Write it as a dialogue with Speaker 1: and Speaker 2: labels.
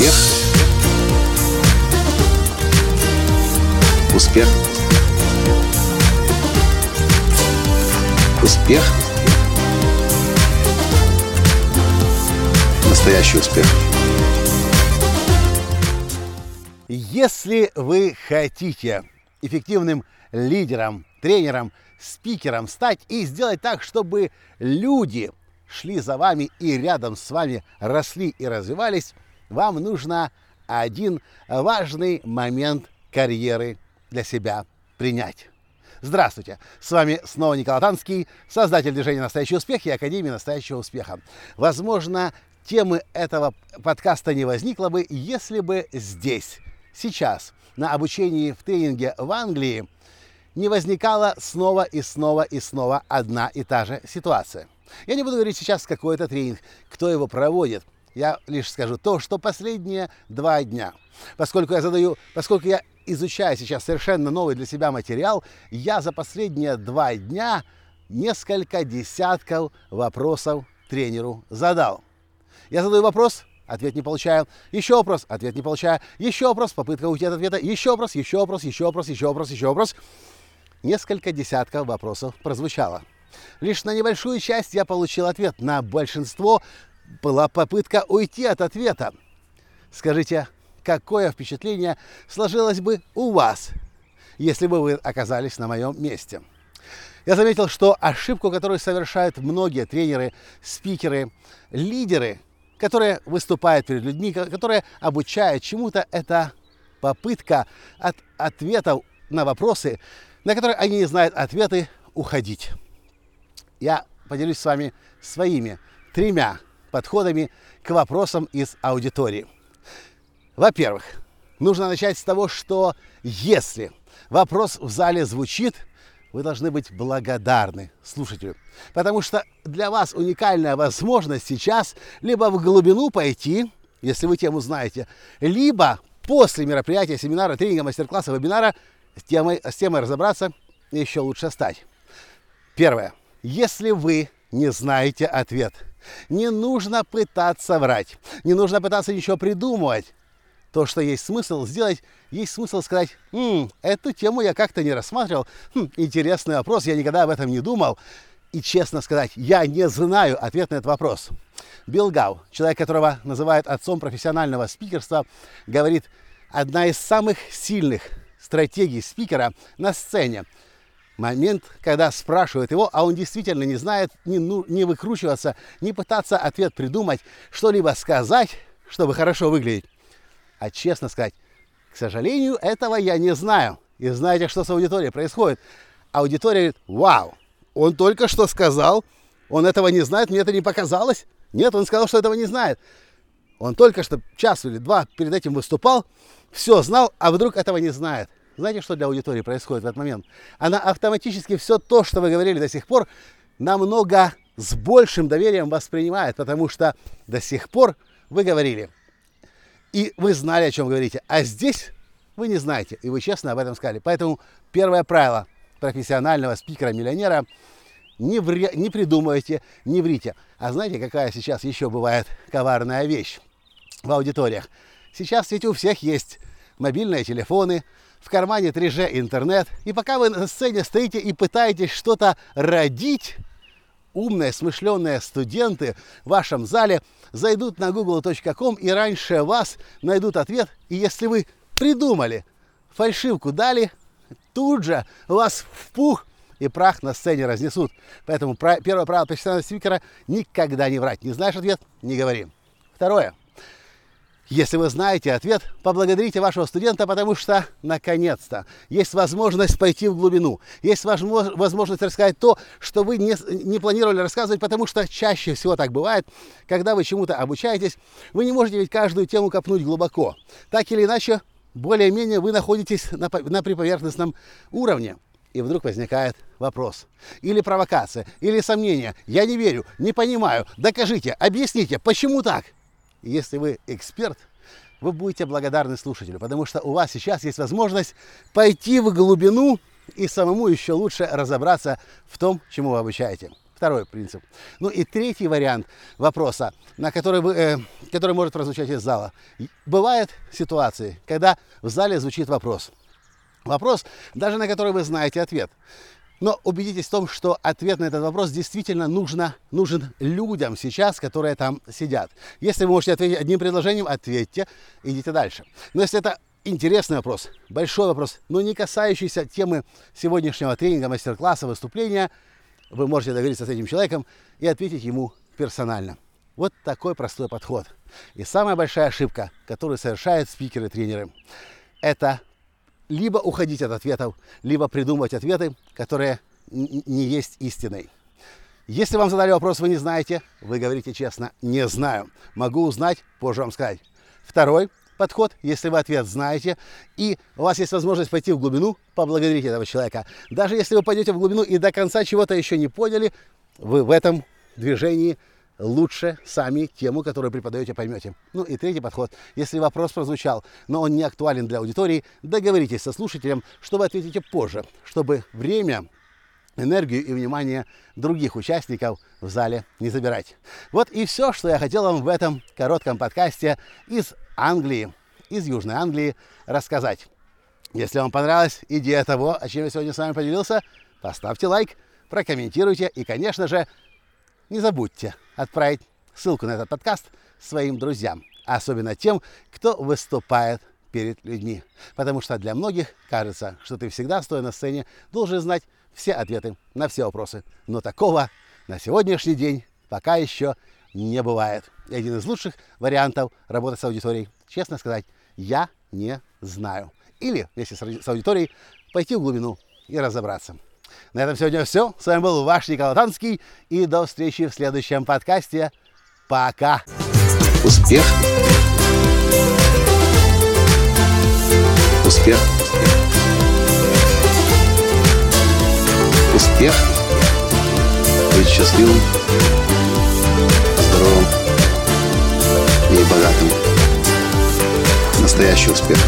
Speaker 1: Успех. Успех. Успех. Настоящий успех.
Speaker 2: Если вы хотите эффективным лидером, тренером, спикером стать и сделать так, чтобы люди шли за вами и рядом с вами росли и развивались, вам нужно один важный момент карьеры для себя принять. Здравствуйте! С вами снова Николай Танский, создатель движения «Настоящий успех» и Академии «Настоящего успеха». Возможно, темы этого подкаста не возникло бы, если бы здесь, сейчас, на обучении в тренинге в Англии, не возникала снова и снова и снова одна и та же ситуация. Я не буду говорить сейчас, какой это тренинг, кто его проводит. Я лишь скажу то, что последние два дня, поскольку я задаю, поскольку я изучаю сейчас совершенно новый для себя материал, я за последние два дня несколько десятков вопросов тренеру задал. Я задаю вопрос, ответ не получаю. Еще вопрос, ответ не получаю. Еще вопрос, попытка уйти от ответа. Еще вопрос, еще вопрос, еще вопрос, еще вопрос, еще вопрос. Несколько десятков вопросов прозвучало. Лишь на небольшую часть я получил ответ. На большинство была попытка уйти от ответа. Скажите, какое впечатление сложилось бы у вас, если бы вы оказались на моем месте? Я заметил, что ошибку, которую совершают многие тренеры, спикеры, лидеры, которые выступают перед людьми, которые обучают чему-то, это попытка от ответов на вопросы, на которые они не знают ответы, уходить. Я поделюсь с вами своими тремя подходами к вопросам из аудитории. Во-первых, нужно начать с того, что если вопрос в зале звучит, вы должны быть благодарны слушателю. Потому что для вас уникальная возможность сейчас либо в глубину пойти, если вы тему знаете, либо после мероприятия, семинара, тренинга, мастер-класса, вебинара с темой, с темой разобраться еще лучше стать. Первое. Если вы не знаете ответ, не нужно пытаться врать, не нужно пытаться ничего придумывать. То, что есть смысл сделать, есть смысл сказать, «М, эту тему я как-то не рассматривал, хм, интересный вопрос, я никогда об этом не думал. И честно сказать, я не знаю ответ на этот вопрос. Билл Гау, человек, которого называют отцом профессионального спикерства, говорит, одна из самых сильных стратегий спикера на сцене – момент, когда спрашивают его, а он действительно не знает, не, ну, не выкручиваться, не пытаться ответ придумать, что-либо сказать, чтобы хорошо выглядеть. А честно сказать, к сожалению, этого я не знаю. И знаете, что с аудиторией происходит? Аудитория говорит, вау, он только что сказал, он этого не знает, мне это не показалось. Нет, он сказал, что этого не знает. Он только что час или два перед этим выступал, все знал, а вдруг этого не знает. Знаете, что для аудитории происходит в этот момент? Она автоматически все то, что вы говорили до сих пор, намного с большим доверием воспринимает, потому что до сих пор вы говорили, и вы знали, о чем говорите, а здесь вы не знаете, и вы честно об этом сказали. Поэтому первое правило профессионального спикера-миллионера не, вре, не придумывайте, не врите. А знаете, какая сейчас еще бывает коварная вещь в аудиториях? Сейчас ведь у всех есть мобильные телефоны, в кармане 3G интернет, и пока вы на сцене стоите и пытаетесь что-то родить, умные, смышленные студенты в вашем зале зайдут на google.com и раньше вас найдут ответ. И если вы придумали, фальшивку дали, тут же вас в пух и прах на сцене разнесут. Поэтому первое правило профессионального спикера – никогда не врать. Не знаешь ответ – не говори. Второе – если вы знаете ответ, поблагодарите вашего студента, потому что, наконец-то, есть возможность пойти в глубину. Есть возможность рассказать то, что вы не, не планировали рассказывать, потому что чаще всего так бывает, когда вы чему-то обучаетесь, вы не можете ведь каждую тему копнуть глубоко. Так или иначе, более-менее вы находитесь на, на приповерхностном уровне. И вдруг возникает вопрос. Или провокация, или сомнение. Я не верю, не понимаю. Докажите, объясните, почему так? Если вы эксперт, вы будете благодарны слушателю, потому что у вас сейчас есть возможность пойти в глубину и самому еще лучше разобраться в том, чему вы обучаете. Второй принцип. Ну и третий вариант вопроса, на который, вы, э, который может прозвучать из зала. Бывают ситуации, когда в зале звучит вопрос. Вопрос, даже на который вы знаете ответ. Но убедитесь в том, что ответ на этот вопрос действительно нужно, нужен людям сейчас, которые там сидят. Если вы можете ответить одним предложением, ответьте, идите дальше. Но если это интересный вопрос, большой вопрос, но не касающийся темы сегодняшнего тренинга, мастер-класса, выступления, вы можете договориться с этим человеком и ответить ему персонально. Вот такой простой подход. И самая большая ошибка, которую совершают спикеры-тренеры, это либо уходить от ответов, либо придумывать ответы, которые не есть истиной. Если вам задали вопрос, вы не знаете, вы говорите честно, не знаю. Могу узнать, позже вам сказать. Второй подход, если вы ответ знаете, и у вас есть возможность пойти в глубину, поблагодарить этого человека. Даже если вы пойдете в глубину и до конца чего-то еще не поняли, вы в этом движении лучше сами тему, которую преподаете, поймете. Ну и третий подход. Если вопрос прозвучал, но он не актуален для аудитории, договоритесь со слушателем, что вы ответите позже, чтобы время энергию и внимание других участников в зале не забирать. Вот и все, что я хотел вам в этом коротком подкасте из Англии, из Южной Англии рассказать. Если вам понравилась идея того, о чем я сегодня с вами поделился, поставьте лайк, прокомментируйте и, конечно же, не забудьте отправить ссылку на этот подкаст своим друзьям, особенно тем, кто выступает перед людьми. Потому что для многих кажется, что ты всегда, стоя на сцене, должен знать все ответы на все вопросы. Но такого на сегодняшний день пока еще не бывает. И один из лучших вариантов работать с аудиторией, честно сказать, я не знаю. Или, если с аудиторией, пойти в глубину и разобраться. На этом сегодня все. С вами был ваш Николай Танский. И до встречи в следующем подкасте. Пока.
Speaker 1: Успех. Успех. Успех. Быть счастливым, здоровым и богатым. Настоящий успех.